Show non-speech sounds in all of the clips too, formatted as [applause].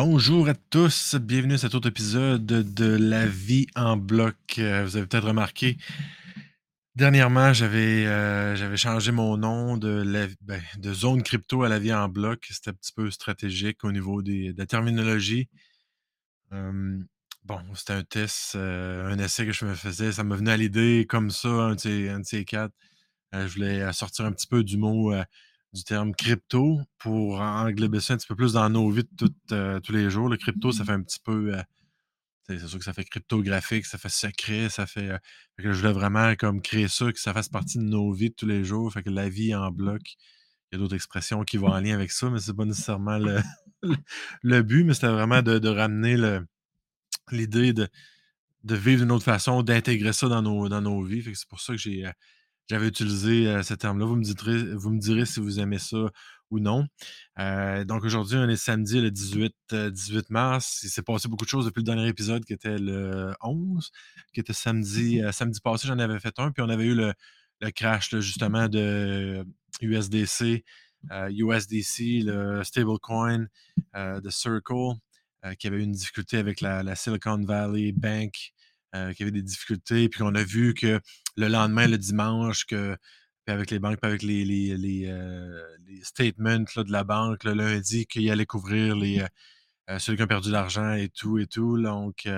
Bonjour à tous, bienvenue à cet autre épisode de La vie en bloc. Euh, vous avez peut-être remarqué, dernièrement, j'avais euh, changé mon nom de, ben, de zone crypto à la vie en bloc. C'était un petit peu stratégique au niveau de la terminologie. bon, c'était un test, euh, un essai que je me faisais. Ça me venait à l'idée comme ça, un de ces, quatre. je voulais sortir un petit peu du mot du terme crypto pour englober ça un petit peu plus dans nos vies euh, tous les jours. Le crypto, ça fait un petit peu. Euh, c'est sûr que ça fait cryptographique, ça fait secret, ça fait. Euh, je voulais vraiment comme créer ça, que ça fasse partie de nos vies de tous les jours. Fait que la vie en bloc. Il y a d'autres expressions qui vont en lien avec ça, mais c'est pas nécessairement le, [laughs] le but, mais c'était vraiment de, ramener l'idée de, de vivre d'une autre façon, d'intégrer ça dans nos, dans nos vies. c'est pour ça que j'ai j'avais utilisé euh, ce terme-là. Vous, me direz, vous me direz si vous aimez ça ou non. Euh, donc aujourd'hui, on est samedi le 18, 18 euh, mars. Il s'est passé beaucoup de choses depuis le dernier épisode qui était le 11, qui était samedi, samedi passé. J'en avais fait un, puis on avait eu le, crash justement de USDC, USDC, le stablecoin de Circle, qui avait eu une difficulté avec la Silicon Valley Bank. Euh, qui avait des difficultés, puis qu'on a vu que le lendemain, le dimanche, que avec les banques, avec les, les, les, euh, statements de la banque le lundi, qu'il allait couvrir les, euh, ceux qui ont perdu de l'argent et tout et tout. Donc,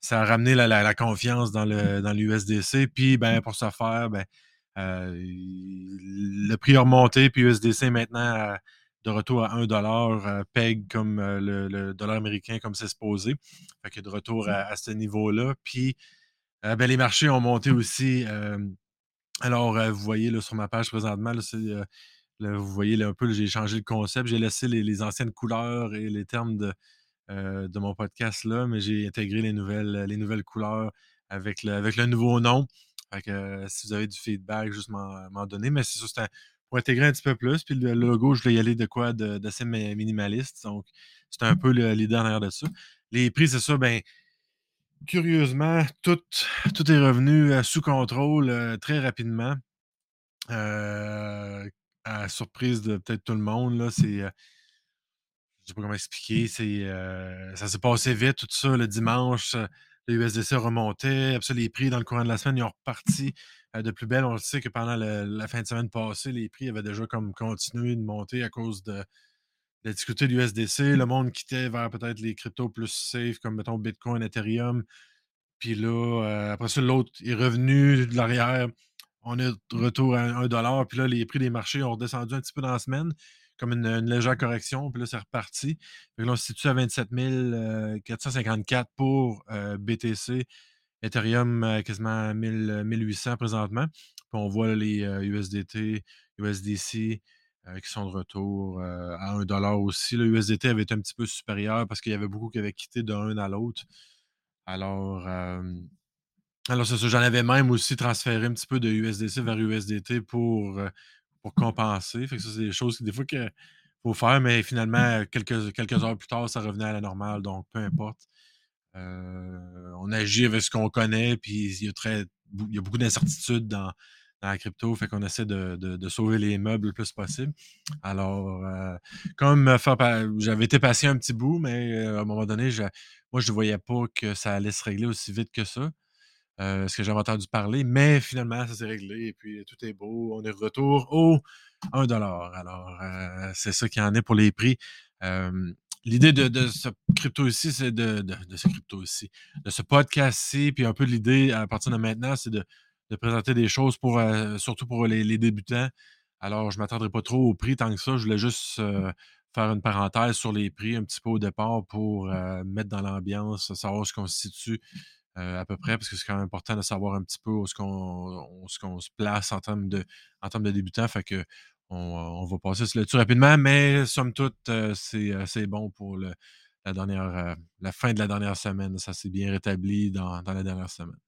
ça a ramené la, confiance dans le dans l'USDC. Puis, ben, pour ce faire, ben, le prix a remonté, puis USDC maintenant de retour à 1 dollar, PEG comme le, dollar américain comme c'est supposé. Fait que de retour à, ce niveau-là. Puis ben, les marchés ont monté aussi. alors, vous voyez là, sur ma page présentement, vous voyez un peu, j'ai changé le concept. J'ai laissé les, anciennes couleurs et les termes de, de mon podcast là, mais j'ai intégré les nouvelles, les nouvelles couleurs avec le, avec le nouveau nom. Fait que, si vous avez du feedback, juste m'en donner. Mais c'est ça, c'est pour intégrer un petit peu plus. Puis le logo, je voulais y aller de quoi d'assez minimaliste. Donc, c'est un peu l'idée derrière de ça. Les prix, c'est ça, ben curieusement, tout, tout est revenu sous contrôle très rapidement. À surprise de peut-être tout le monde, là, c'est. je sais pas comment expliquer. C'est, ça s'est passé vite, tout ça, le dimanche. Le USDC remontait. Après les prix dans le courant de la semaine, ils ont reparti de plus belle. On le sait que pendant la fin de semaine passée, les prix avaient déjà comme continué de monter à cause de, la difficulté de l'USDC. Le monde quittait vers peut-être les cryptos plus safe, comme mettons Bitcoin, Ethereum. Puis là, euh, après ça, l'autre est revenu de l'arrière. On est de retour à 1 dollar. Puis là, les prix des marchés ont redescendu un petit peu dans la semaine, comme une, légère correction. Puis là, c'est reparti. Là, on se situe à 27 454 pour euh, BTC. Ethereum euh, quasiment 1000, 1800 euh, présentement. Puis on voit les USDT, USDC qui sont de retour à 1 dollar aussi. Le USDT avait été un petit peu supérieur parce qu'il y avait beaucoup qui avaient quitté d'un à l'autre. Alors, alors c'est ça. J'en avais même aussi transféré un petit peu de USDC vers USDT pour, pour compenser. Fait que ça, c'est des choses que des fois qu'il faut faire, mais finalement, quelques, quelques heures plus tard, ça revenait à la normale. Donc, peu importe. Euh, on agit avec ce qu'on connaît, puis il y a, très, il y a beaucoup d'incertitudes dans, la crypto, fait qu'on essaie de, sauver les meubles le plus possible. Alors, euh, comme j'avais été patient un petit bout, mais euh, à un moment donné, moi, je ne voyais pas que ça allait se régler aussi vite que ça. ce que j'avais entendu parler, mais finalement, ça s'est réglé et puis tout est beau. On est de retour au 1 Alors, c'est ça qui en est pour les prix. L'idée de, ce crypto ici, c'est de, ce crypto ici, de ce podcast-ci, puis un peu l'idée à partir de maintenant, c'est de, présenter des choses pour euh, surtout pour les, débutants. Alors, je ne m'attendrai pas trop au prix tant que ça. Je voulais juste euh, faire une parenthèse sur les prix un petit peu au départ pour euh, mettre dans l'ambiance, savoir ce qu'on se situe à peu près, parce que c'est quand même important de savoir un petit peu où est-ce qu'on se place en termes de, en termes de débutants. Fait que on, va passer sur le dessus rapidement, mais somme toute, c'est bon pour la, dernière, la fin de la dernière semaine. Ça s'est bien rétabli dans, la dernière semaine.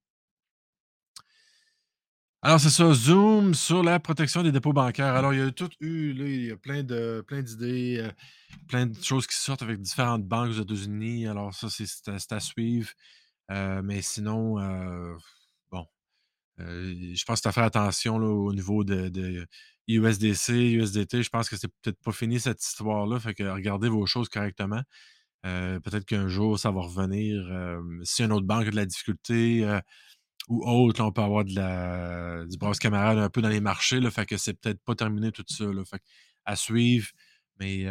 Alors, c'est ça, Zoom sur la protection des dépôts bancaires. Alors, il y a tout eu, là, il y a plein de plein d'idées, euh, plein de choses qui sortent avec différentes banques aux États-Unis. Alors, ça, c'est à, suivre. mais sinon, bon, je pense que tu as fait attention au niveau de, USDC, USDT, je pense que c'est peut-être pas fini cette histoire-là. Fait que regardez vos choses correctement. Euh, peut-être qu'un jour, ça va revenir. Euh, si une autre banque a de la difficulté euh, ou autre, on peut avoir de la, du brasse camarade un peu dans les marchés. Là, fait que c'est peut-être pas terminé tout ça. Là, fait à suivre. Mais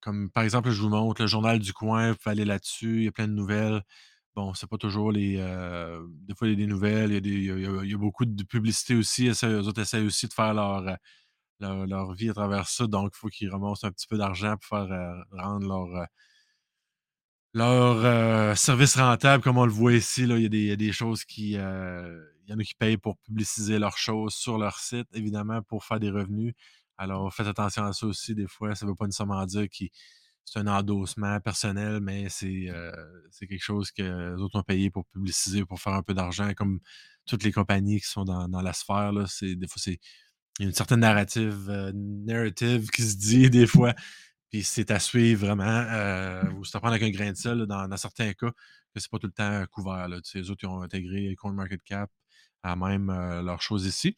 comme par exemple, je vous montre le journal du coin, vous pouvez aller là-dessus, il y a plein de nouvelles. Bon, c'est pas toujours les. des fois, il y a des nouvelles, il y a, des, il y a, beaucoup de publicité aussi. Les autres essayent aussi de faire leur, leur, vie à travers ça. Donc, il faut qu'ils remontent un petit peu d'argent pour faire rendre leur leur euh, service rentable, comme on le voit ici, là, il, y a des, choses qui. Euh, il y en a qui payent pour publiciser leurs choses sur leur site, évidemment, pour faire des revenus. Alors, faites attention à ça aussi. Des fois, ça ne veut pas nécessairement dire que c'est un endossement personnel, mais c'est euh, quelque chose que les autres ont payé pour publiciser, pour faire un peu d'argent, comme toutes les compagnies qui sont dans, la sphère. Là, des fois, c'est il y a une certaine narrative, narrative qui se dit [laughs] des fois. Puis c'est à suivre vraiment. Euh, ou c'est à prendre avec un grain de sel dans, certains cas, que c'est pas tout le temps couvert. Là. Les autres, ils ont intégré CoinMarketCap à même euh, leurs choses ici.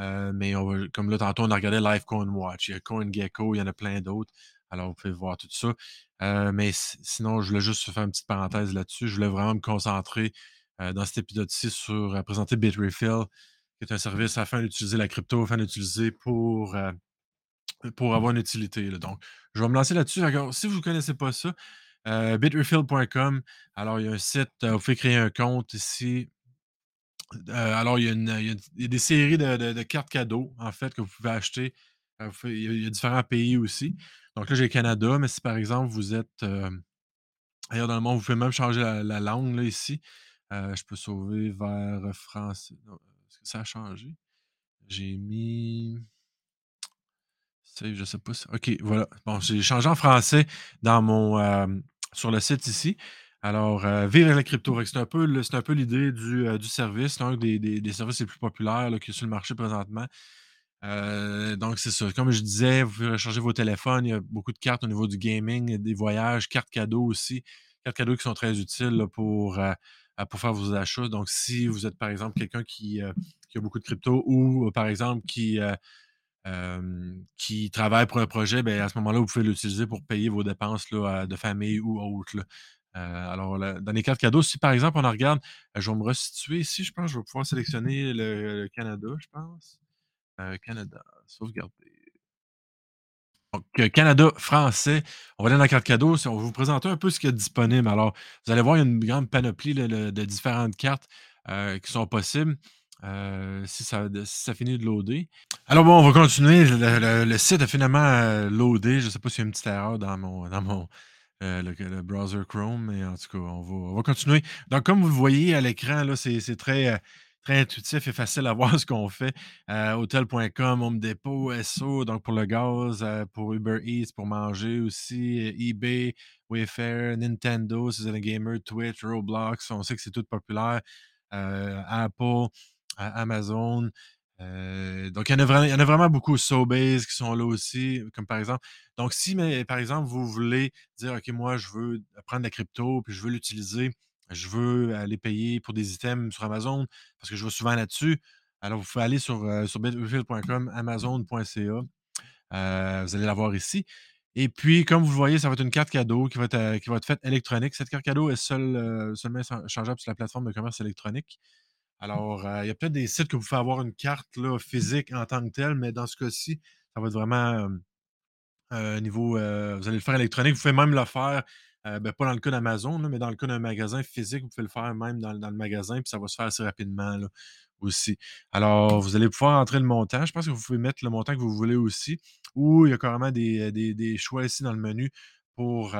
Euh, mais comme là, tantôt, on a regardé Live Coin Watch. Il y a CoinGecko, il y en a plein d'autres. Alors, vous pouvez voir tout ça. mais sinon, je voulais juste faire une petite parenthèse là-dessus. Je voulais vraiment me concentrer dans cet épisode-ci sur présenter Bitrefill, qui est un service afin d'utiliser la crypto, afin d'utiliser pour pour avoir une utilité. Donc, je vais me lancer là-dessus. Si vous ne connaissez pas ça, euh, bitrefill.com. Alors, il y a un site, euh, vous pouvez créer un compte ici. Euh, alors, il y, a des séries de, cartes cadeaux, en fait, que vous pouvez acheter. il, y a, différents pays aussi. Donc là, j'ai le Canada, mais si par exemple vous êtes ailleurs dans le monde, vous pouvez même changer la, langue là, ici. je peux sauver vers français. Est-ce que ça a changé? J'ai mis. Je sais pas. OK, voilà. Bon, j'ai changé en français dans mon, euh, sur le site ici. Alors, euh, la crypto, c'est un peu, peu l'idée du, euh, du service, un des, des, services les plus populaires qui est sur le marché présentement. donc, c'est ça. Comme je disais, vous pouvez recharger vos téléphones. Il y a beaucoup de cartes au niveau du gaming, des voyages, cartes cadeaux aussi. Cartes cadeaux qui sont très utiles pour, pour faire vos achats. Donc, si vous êtes, par exemple, quelqu'un qui, qui, a beaucoup de crypto ou, par exemple, qui qui travaille pour un projet, ben, à ce moment-là, vous pouvez l'utiliser pour payer vos dépenses là, de famille ou autres. Euh, alors, dans les cartes cadeaux, si par exemple on en regarde, euh, je vais me restituer ici, je pense, je vais pouvoir sélectionner le, Canada, je pense. Euh, Canada, sauvegarder. Donc, Canada français, on va aller dans la carte cadeau. On va vous présenter un peu ce qu'il y a disponible. Alors, vous allez voir, il y a une grande panoplie de différentes cartes qui sont possibles. Euh, si, ça, finit de loader. Alors bon, on va continuer. Le, site a finalement euh, loadé. Je ne sais pas s'il y a une petite erreur dans mon, [laughs] euh, le, browser Chrome, mais en tout cas, on va, on va continuer. Donc, comme vous le voyez à l'écran, c'est très, très intuitif et facile à [laughs] voir ce qu'on fait. Hotel.com, Home Depot, SO, donc pour le gaz, pour Uber Eats, pour manger aussi, eBay, Wayfair, Nintendo, si gamer, Twitch, Roblox, on sait que c'est tout populaire. Apple, Amazon. Donc, il y, en a vraiment, il y en Sobase, qui sont là aussi, comme par exemple. Donc, si, mais, par exemple, vous voulez dire, OK, moi, je veux prendre la crypto, puis je veux l'utiliser, je veux aller payer pour des items sur Amazon, parce que je vais souvent là-dessus, alors vous pouvez aller sur, euh, amazon.ca. Vous allez la voir ici. Et puis, comme vous le voyez, ça va être une carte cadeau qui va être, qui va être faite électronique. Cette carte cadeau est seule, seulement changeable sur la plateforme de commerce électronique. Alors, euh, il y a peut-être des sites que vous pouvez avoir une carte là, physique en tant que telle, mais dans ce cas-ci, ça va être vraiment euh, niveau. Euh, vous allez le faire électronique. Vous pouvez même le faire, ben, pas dans le cas d'Amazon, mais dans le cas d'un magasin physique, vous pouvez le faire même dans, le magasin, puis ça va se faire assez rapidement là, aussi. Alors, vous allez pouvoir entrer le montant. Je pense que vous pouvez mettre le montant que vous voulez aussi, ou il y a carrément des choix ici dans le menu pour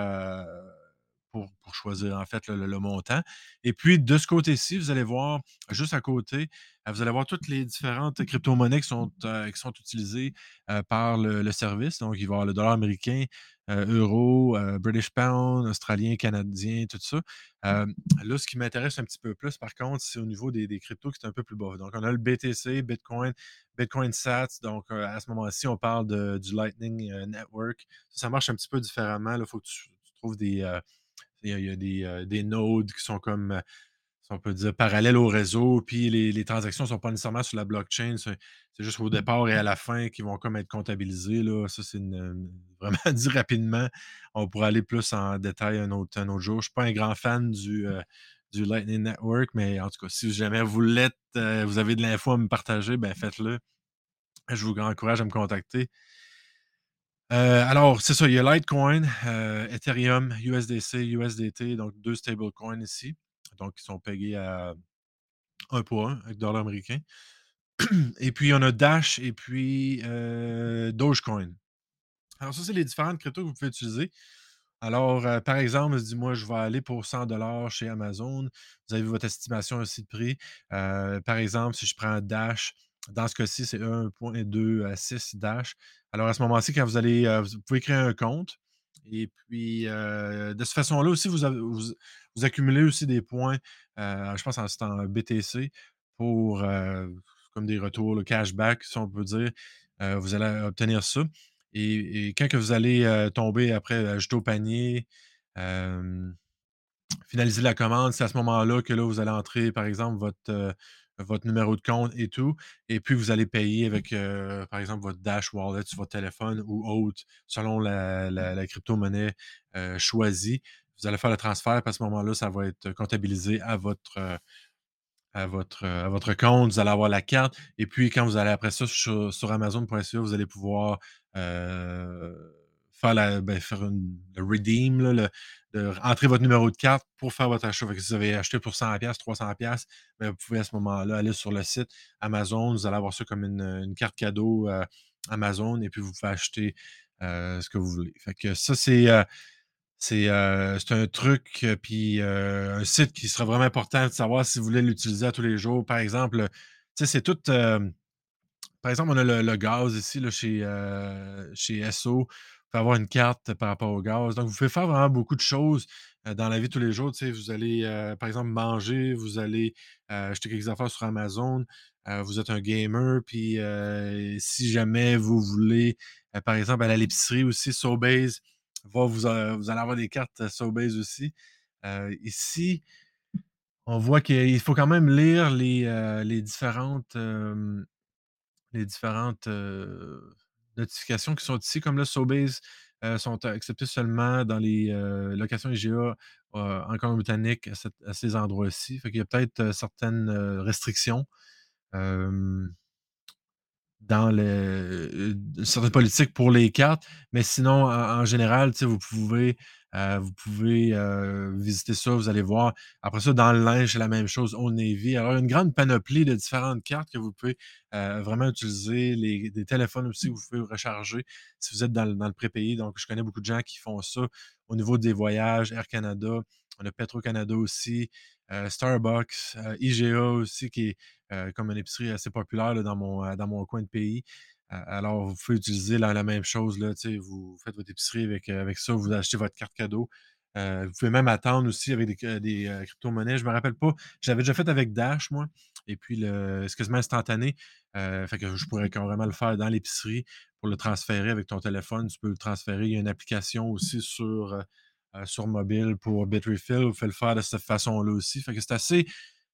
pour, choisir en fait le, montant. Et puis de ce côté-ci, vous allez voir juste à côté, euh, vous allez voir toutes les différentes crypto-monnaies qui sont, euh, qui sont utilisées euh, par le, service. Donc, il va y avoir le dollar américain, euro, British pound, australien, canadien, tout ça. là, ce qui m'intéresse un petit peu plus, par contre, c'est au niveau des, des cryptos qui est un peu plus bas. Donc, on a le BTC, Bitcoin, Bitcoin Sats. Donc, à ce moment-ci, on parle de, du Lightning Network. Ça, marche un petit peu différemment. Il faut que tu, trouves des il y a, des, nodes qui sont comme si on peut dire, parallèles au réseau, puis les les transactions sont pas nécessairement sur la blockchain. C'est juste au départ et à la fin qui vont comme être comptabilisées, là. Ça, c'est [laughs] vraiment [laughs] dit rapidement. On pourra aller plus en détail un autre un autre jour. Je suis pas un grand fan du, heu, du Lightning Network, mais en tout cas, si jamais vous l'êtes, vous avez de l'info à me partager, ben faites-le. Je vous encourage à me contacter. Heu, alors, c'est ça, il y a Litecoin, heu, Ethereum, USDC, USDT, donc 2 stablecoins ici, donc qui sont payés à un pour un avec dollar américain. Et puis, on a Dash et puis, heu, Dogecoin. Alors ça, c'est les différentes cryptos que vous pouvez utiliser. Alors, par exemple, je dis moi, je vais aller pour 100 chez Amazon. Vous avez votre estimation aussi de prix. Par exemple, si je prends Dash, dans ce cas-ci, c'est 1.2 Dash. Alors à ce moment-ci, quand vous allez, heu, vous pouvez créer un compte et puis, heu, de cette façon-là aussi, vous accumulez aussi des points, heu, je pense en c'est en BTC pour, comme des retours, le cashback, si on peut dire. Vous allez obtenir ça. Et, quand que vous allez euh, tomber après, ajouter au panier, euh, finaliser la commande, c'est à ce moment-là que là, vous allez entrer, par exemple, votre, euh, votre numéro de compte et tout. Et puis, vous allez payer avec, euh, par exemple, votre Dash Wallet sur votre téléphone ou autre, selon la, la- la crypto-monnaie euh, choisie. Vous allez faire le transfert, puis à ce moment-là, ça va être comptabilisé à votre, euh, à votre, à votre compte, vous allez avoir la carte. Et puis, quand vous allez après ça sur, sur Amazon.ca, vous allez pouvoir ben, faire une, le redeem, de entrer votre numéro de carte pour faire votre achat. Que si vous avez acheté pour 100$, 300$, ben, vous pouvez à ce moment-là aller sur le site Amazon. Vous allez avoir ça comme une, carte cadeau euh, Amazon et puis vous pouvez acheter euh, ce que vous voulez. Fait que ça, c'est. euh, c'est, un truc, puis, un site qui sera vraiment important de savoir si vous voulez l'utiliser à tous les jours. Par exemple, c'est tout, par exemple, on a le le gaz ici, là, chez, chez Esso. Avoir une carte par rapport au gaz. Donc, vous pouvez faire vraiment beaucoup de choses, dans la vie tous les jours. Vous allez, par exemple, manger, vous allez, acheter quelques affaires sur Amazon, vous êtes un gamer, puis, si jamais vous voulez, par exemple, aller à l'épicerie aussi, Sobeys va vous, vous allez avoir des cartes Sobeys aussi. Ici, on voit qu'il faut quand même lire les, les différentes, les différentes, notifications qui sont ici, comme là, Sobeys, heu, sont acceptés seulement dans les, heu, locations IGA, heu, en Colombie-Britannique à ces endroits-ci. Qu'il y a peut-être, certaines, restrictions, dans le euh, certaines politiques pour les cartes, mais sinon, en général, vous pouvez, heu, vous pouvez, heu, visiter ça, vous allez voir. Après ça, dans le linge, c'est la même chose, Old Navy. Alors, il y a une grande panoplie de différentes cartes que vous pouvez, heu, vraiment utiliser. Les des téléphones aussi, vous pouvez recharger si vous êtes dans le dans le prépayé. Donc, je connais beaucoup de gens qui font ça. Au niveau des voyages, Air Canada, on a Petro-Canada aussi, Starbucks, IGA aussi qui est euh, comme une épicerie assez populaire dans, mon, euh, dans mon coin de pays. Alors, vous pouvez utiliser la, la même chose. Là, vous faites votre épicerie avec, euh, avec ça, vous achetez votre carte cadeau. Euh, vous pouvez même attendre aussi avec des, des euh, crypto-monnaies. Je ne me rappelle pas. J'avais déjà fait avec Dash, moi. Et puis, le, c'est quasiment instantané. Euh, fait que je pourrais carrément le faire dans l'épicerie pour le transférer avec ton téléphone. Tu peux le transférer. Il y a une application aussi sur, sur mobile pour Bitrefill. Vous pouvez le faire de cette façon-là aussi. Fait que c'est assez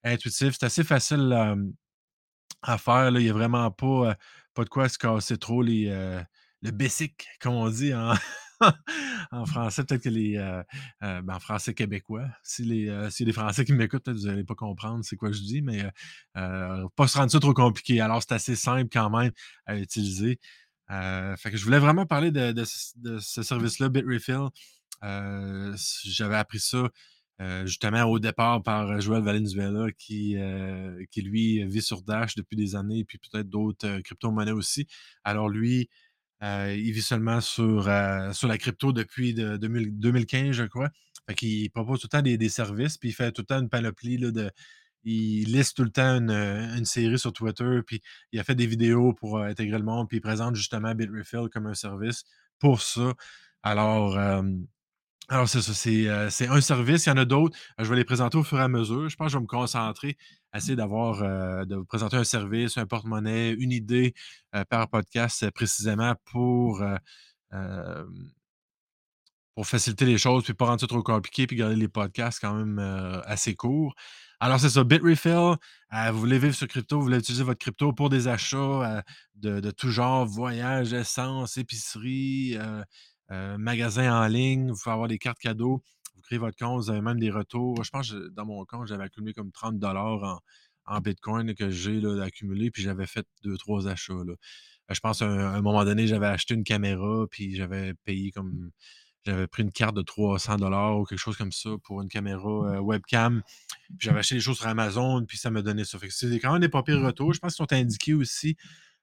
intuitif, c'est assez facile, à faire, là. Il y a vraiment pas, pas de quoi se casser trop les, le basic, comme on dit en [laughs] en français. Peut-être que les, ben, en français québécois. Si les, a des Français qui m'écoutent, peut-être vous allez pas comprendre c'est quoi je dis, mais, pas se rendre ça trop compliqué. Alors c'est assez simple quand même à utiliser. Fait que je voulais vraiment parler de ce service-là, Bitrefill. J'avais appris ça euh, justement au départ par Joël Valenzuela qui, euh, qui lui vit sur Dash depuis des années, puis peut-être d'autres euh, crypto-monnaies aussi. Alors lui, euh, il vit seulement sur, euh, sur la crypto depuis de, 2000 2015, je crois. Fait qu'il propose tout le temps des, services, puis il fait tout le temps une panoplie là, de. Il liste tout le temps une, une série sur Twitter, puis il a fait des vidéos pour euh, intégrer le monde, puis il présente justement Bitrefill comme un service pour ça. Alors, euh, alors, c'est ça, c'est, heu, c'est un service. Il y en a d'autres. Heu, je vais les présenter au fur et à mesure. Je pense que je vais me concentrer, essayer d'avoir, heu, de vous présenter un service, un porte-monnaie, une idée, par podcast, précisément pour, pour faciliter les choses, puis pas rendre ça trop compliqué, puis garder les podcasts quand même, assez courts. Alors, c'est ça, Bitrefill, euh, vous voulez vivre sur crypto, vous voulez utiliser votre crypto pour des achats euh, de, de tout genre, voyage, essence, épicerie, euh, euh, magasin en ligne, vous pouvez avoir des cartes cadeaux, vous créez votre compte, vous avez même des retours. Je pense que dans mon compte, j'avais accumulé comme 30 dollars en, en Bitcoin que j'ai accumulé, puis j'avais fait deux, trois achats. là. Euh, Je pense à un, moment donné, j'avais acheté une caméra, puis j'avais payé comme. J'avais pris une carte de 300 dollars ou quelque chose comme ça pour une caméra euh, webcam. Puis j'avais acheté des choses sur Amazon, puis ça me donnait ça. C'est quand même des pas pires retours. Je pense qu'ils sont indiqués aussi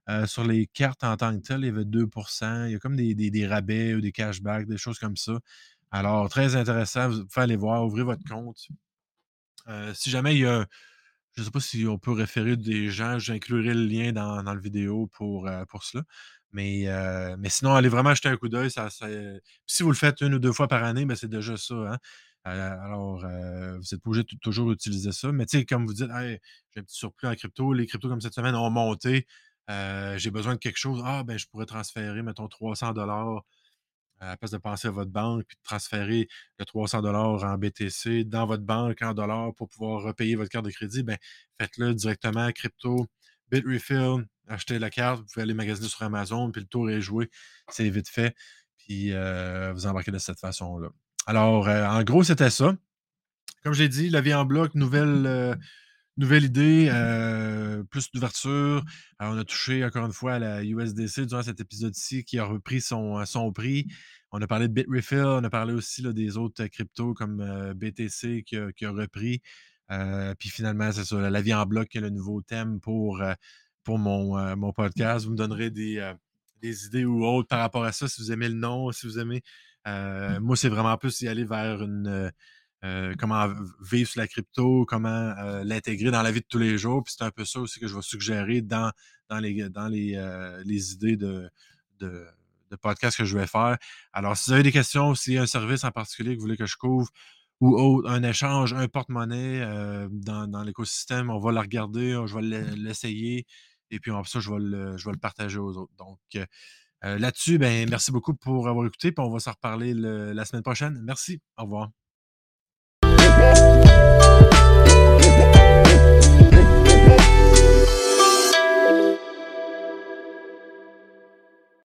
euh, sur les cartes en tant que telles. Il y avait 2% Il y a comme des, rabais ou des cashbacks, des choses comme ça. Alors, très intéressant. Vous pouvez aller voir, ouvrez votre compte. Euh, si jamais il y a je ne sais pas si on peut référer des gens, j'inclurai le lien dans dans le vidéo pour, pour cela. Mais, sinon, allez vraiment jeter un coup d'œil, si vous le faites une ou 2 fois par année, ben, c'est déjà ça, hein. Alors, vous êtes pas obligé de toujours utiliser ça. Mais comme vous dites: «Hey, j'ai un petit surplus en crypto, les cryptos comme cette semaine ont monté, heu, j'ai besoin de quelque chose. Ah, ben, je pourrais transférer, mettons 300 à la place de penser à votre banque puis de transférer le 300 en BTC dans votre banque en dollars pour pouvoir repayer votre carte de crédit, ben, faites-le directement crypto, Bitrefill, achetez la carte, vous pouvez aller magasiner sur Amazon, puis le tour est joué, c'est vite fait, puis euh, vous embarquez de cette façon-là. Alors, euh, en gros, c'était ça. Comme je l'ai dit, la vie en bloc, nouvelle, euh, [laughs] Nouvelle idée, euh, plus d'ouverture. On a touché encore une fois à la USDC durant cet épisode-ci qui a repris son, son prix. On a parlé de Bitrefill, on a parlé aussi là, des autres cryptos comme euh, BTC qui a, qui a repris. Euh, puis finalement, c'est ça, la vie en bloc qui est le nouveau thème pour, pour mon, mon podcast. Vous me donnerez des, des idées ou autres par rapport à ça, si vous aimez le nom, si vous aimez. Moi, c'est vraiment plus y aller vers une, euh, comment vivre sur la crypto, comment euh, l'intégrer dans la vie de tous les jours. Puis c'est un peu ça aussi que je vais suggérer dans, dans les, dans les, euh, les idées de, de, de podcast que je vais faire. Alors, si vous avez des questions, s'il y a un service en particulier que vous voulez que je couvre, ou autre, un échange, un porte-monnaie dans, dans l'écosystème, on va le regarder, je vais l'essayer, et puis après ça, je vais le, je vais le partager aux autres. Donc, là-dessus, ben, merci beaucoup pour avoir écouté, puis on va s'en reparler le- la semaine prochaine. Merci, au revoir.